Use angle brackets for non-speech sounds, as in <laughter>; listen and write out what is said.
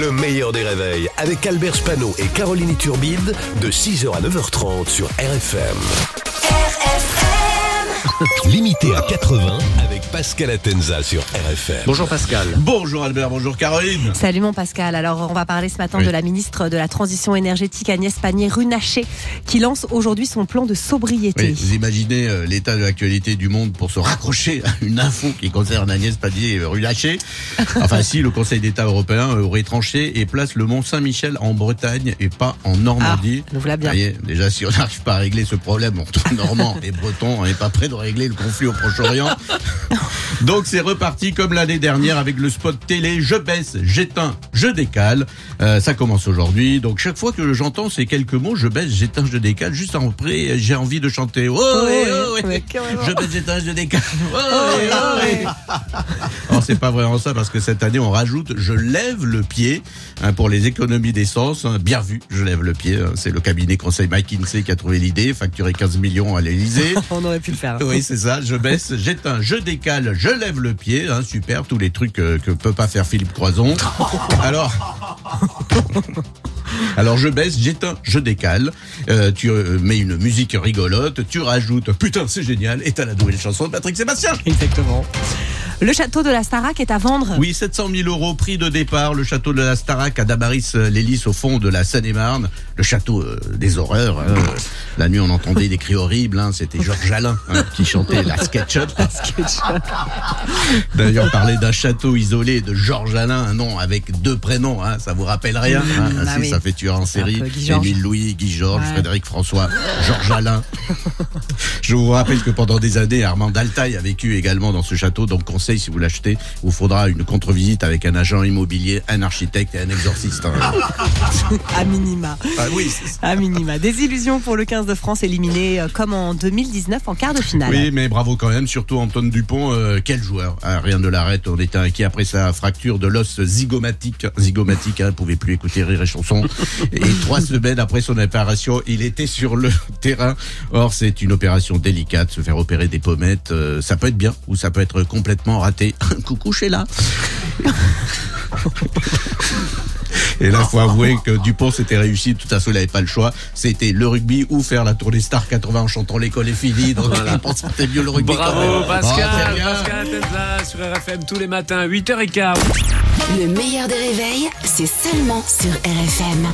Le meilleur des réveils avec Albert Spano et Caroline Turbide de 6h à 9h30 sur RFM. <laughs> Limité à 80 avec Pascal Atenza sur RFM. Bonjour Pascal. Bonjour Albert, bonjour Caroline. Salut mon Pascal. Alors on va parler ce matin Oui. de la ministre de la Transition énergétique Agnès Pannier-Runacher qui lance aujourd'hui son plan de sobriété. Oui, vous imaginez euh, l'état de l'actualité du monde pour se raccrocher à une info qui concerne Agnès Pannier-Runacher. <laughs> Enfin, si le Conseil d'État européen euh, aurait tranché et place le Mont Saint-Michel en Bretagne et pas en Normandie. Ah, nous voilà bien. Est, déjà, si on n'arrive pas à régler ce problème entre Normands et Bretons, on n'est pas prêt de régler le conflit au Proche-Orient. <laughs> Donc c'est reparti comme l'année dernière avec le spot télé Je baisse, j'éteins, je décale. Euh, ça commence aujourd'hui. Donc chaque fois que j'entends ces quelques mots, je baisse, j'éteins, je décale, juste après j'ai envie de chanter. Oh, ouais, oh, ouais. ouais, carrément. Je baisse, j'éteins, je décale. Oh, oh. Alors c'est pas vraiment ça parce que cette année on rajoute je lève le pied hein, pour les économies d'essence. hein. bien vu, je lève le pied. hein. C'est le cabinet conseil McKinsey qui a trouvé l'idée, facturé 15 millions à l'Elysée. <laughs> On aurait pu le faire. Oui, c'est ça. Je baisse, j'éteins, je décale, je lève le pied. Hein, super, tous les trucs euh, que peut pas faire Philippe Croison. <laughs> Alors. <laughs> Alors je baisse, j'éteins, je décale. Euh, tu euh, mets une musique rigolote, tu rajoutes putain c'est génial et t'as la nouvelle chanson de Patrick Sébastien. Exactement. Le château de la Starac est à vendre. Oui, 700 000 euros prix de départ. Le château de la Starac à Dabaris-Lélis au fond de la Seine-et-Marne. Le château euh, des horreurs. hein. La nuit on entendait des cris horribles. hein. C'était Georges Alain hein, qui chantait la SketchUp. D'ailleurs, on parlait d'un château isolé de Georges Alain, un nom avec deux prénoms, ça vous rappelle rien hein ah Si, oui. ça fait tueur en série. Émile Louis, Guy Georges, Ouais. Frédéric François, Georges Alain. Je vous rappelle que pendant des années, Armand Daltaï a vécu également dans ce château. Donc, conseil, si vous l'achetez, vous faudra une contre-visite avec un agent immobilier, un architecte et un exorciste. hein. <laughs> À minima. Ah oui. À minima. Des illusions pour le 15 de France éliminé euh, comme en 2019 en quart de finale. Oui, mais bravo quand même, surtout Antoine Dupont, euh, quel joueur. Ah, rien de l'arrête, on était inquiet après sa fracture de l'os zygomatique. Zygomatique, hein, pouvait plus écouter rire et chanson. Et trois semaines après son opération, il était sur le <laughs> terrain. Or, c'est une opération délicate, se faire opérer des pommettes, euh, ça peut être bien ou ça peut être complètement raté. <laughs> Coucou Sheila. <laughs> Et là, faut avouer que Dupont s'était réussi. De toute façon, il n'avait pas le choix. C'était le rugby ou faire la tournée Star 80 en chantant l'école est finie. Donc, il pense que c'était mieux le rugby. quand Bravo même. Pascal, Oh, très bien. Pascal Atenza sur RFM tous les matins, 8h15. Le meilleur des réveils, c'est seulement sur RFM.